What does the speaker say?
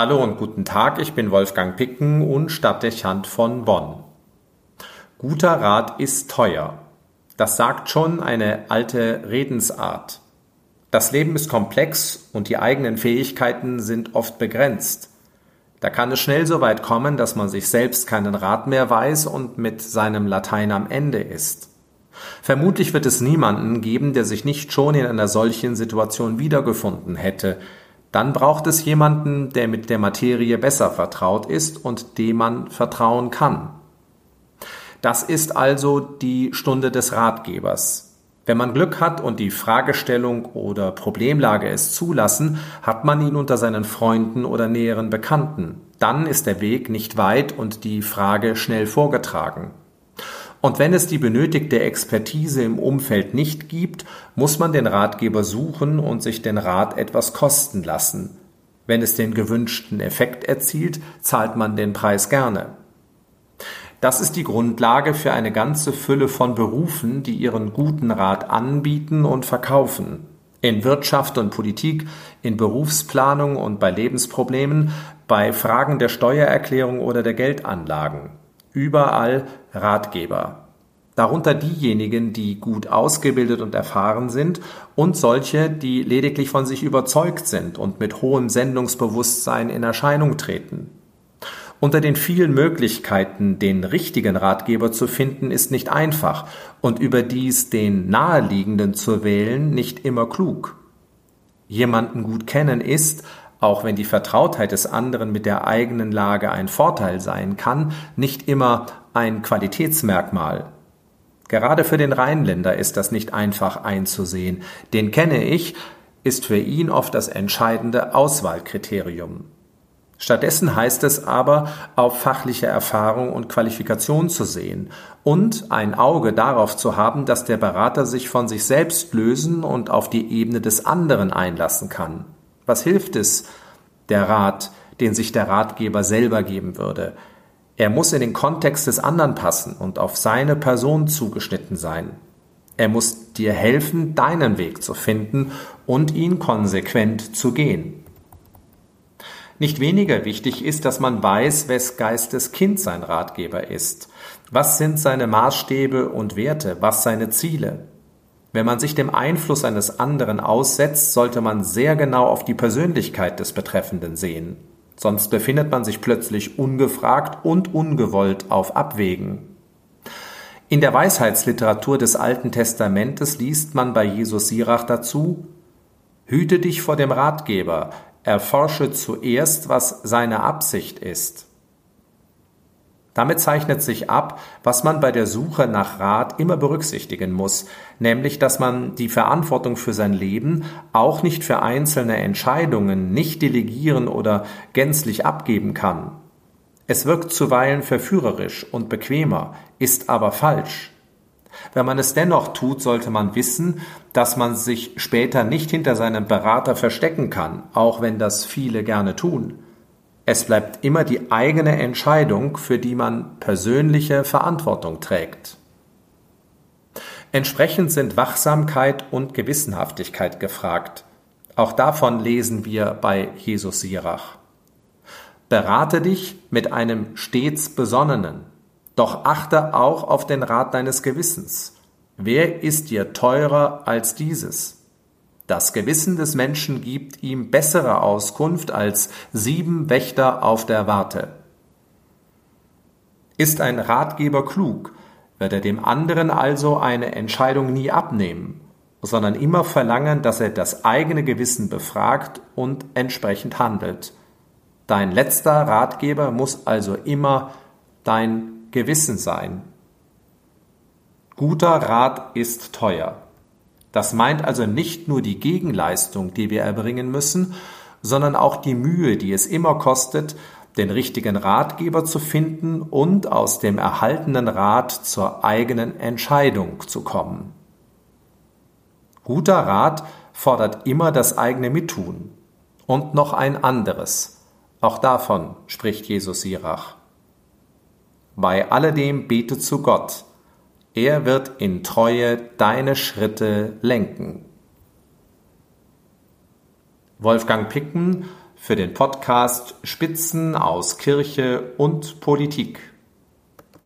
Hallo und guten Tag, ich bin Wolfgang Picken und Stadtdechant von Bonn. Guter Rat ist teuer. Das sagt schon eine alte Redensart. Das Leben ist komplex und die eigenen Fähigkeiten sind oft begrenzt. Da kann es schnell so weit kommen, dass man sich selbst keinen Rat mehr weiß und mit seinem Latein am Ende ist. Vermutlich wird es niemanden geben, der sich nicht schon in einer solchen Situation wiedergefunden hätte, dann braucht es jemanden, der mit der Materie besser vertraut ist und dem man vertrauen kann. Das ist also die Stunde des Ratgebers. Wenn man Glück hat und die Fragestellung oder Problemlage es zulassen, hat man ihn unter seinen Freunden oder näheren Bekannten. Dann ist der Weg nicht weit und die Frage schnell vorgetragen. Und wenn es die benötigte Expertise im Umfeld nicht gibt, muss man den Ratgeber suchen und sich den Rat etwas kosten lassen. Wenn es den gewünschten Effekt erzielt, zahlt man den Preis gerne. Das ist die Grundlage für eine ganze Fülle von Berufen, die ihren guten Rat anbieten und verkaufen. In Wirtschaft und Politik, in Berufsplanung und bei Lebensproblemen, bei Fragen der Steuererklärung oder der Geldanlagen überall Ratgeber. Darunter diejenigen, die gut ausgebildet und erfahren sind und solche, die lediglich von sich überzeugt sind und mit hohem Sendungsbewusstsein in Erscheinung treten. Unter den vielen Möglichkeiten, den richtigen Ratgeber zu finden, ist nicht einfach und überdies den naheliegenden zu wählen nicht immer klug. Jemanden gut kennen ist, auch wenn die Vertrautheit des anderen mit der eigenen Lage ein Vorteil sein kann, nicht immer ein Qualitätsmerkmal. Gerade für den Rheinländer ist das nicht einfach einzusehen. Den kenne ich, ist für ihn oft das entscheidende Auswahlkriterium. Stattdessen heißt es aber, auf fachliche Erfahrung und Qualifikation zu sehen und ein Auge darauf zu haben, dass der Berater sich von sich selbst lösen und auf die Ebene des anderen einlassen kann. Was hilft es, der Rat, den sich der Ratgeber selber geben würde? Er muss in den Kontext des anderen passen und auf seine Person zugeschnitten sein. Er muss dir helfen, deinen Weg zu finden und ihn konsequent zu gehen. Nicht weniger wichtig ist, dass man weiß, wes Geistes Kind sein Ratgeber ist. Was sind seine Maßstäbe und Werte? Was seine Ziele? Wenn man sich dem Einfluss eines anderen aussetzt, sollte man sehr genau auf die Persönlichkeit des Betreffenden sehen. Sonst befindet man sich plötzlich ungefragt und ungewollt auf Abwägen. In der Weisheitsliteratur des Alten Testamentes liest man bei Jesus Sirach dazu, Hüte dich vor dem Ratgeber, erforsche zuerst, was seine Absicht ist. Damit zeichnet sich ab, was man bei der Suche nach Rat immer berücksichtigen muss, nämlich dass man die Verantwortung für sein Leben auch nicht für einzelne Entscheidungen nicht delegieren oder gänzlich abgeben kann. Es wirkt zuweilen verführerisch und bequemer, ist aber falsch. Wenn man es dennoch tut, sollte man wissen, dass man sich später nicht hinter seinem Berater verstecken kann, auch wenn das viele gerne tun. Es bleibt immer die eigene Entscheidung, für die man persönliche Verantwortung trägt. Entsprechend sind Wachsamkeit und Gewissenhaftigkeit gefragt. Auch davon lesen wir bei Jesus Sirach. Berate dich mit einem stets Besonnenen, doch achte auch auf den Rat deines Gewissens. Wer ist dir teurer als dieses? Das Gewissen des Menschen gibt ihm bessere Auskunft als sieben Wächter auf der Warte. Ist ein Ratgeber klug, wird er dem anderen also eine Entscheidung nie abnehmen, sondern immer verlangen, dass er das eigene Gewissen befragt und entsprechend handelt. Dein letzter Ratgeber muss also immer dein Gewissen sein. Guter Rat ist teuer. Das meint also nicht nur die Gegenleistung, die wir erbringen müssen, sondern auch die Mühe, die es immer kostet, den richtigen Ratgeber zu finden und aus dem erhaltenen Rat zur eigenen Entscheidung zu kommen. Guter Rat fordert immer das eigene Mittun. Und noch ein anderes. Auch davon spricht Jesus Sirach. Bei alledem bete zu Gott, er wird in Treue deine Schritte lenken. Wolfgang Picken für den Podcast Spitzen aus Kirche und Politik.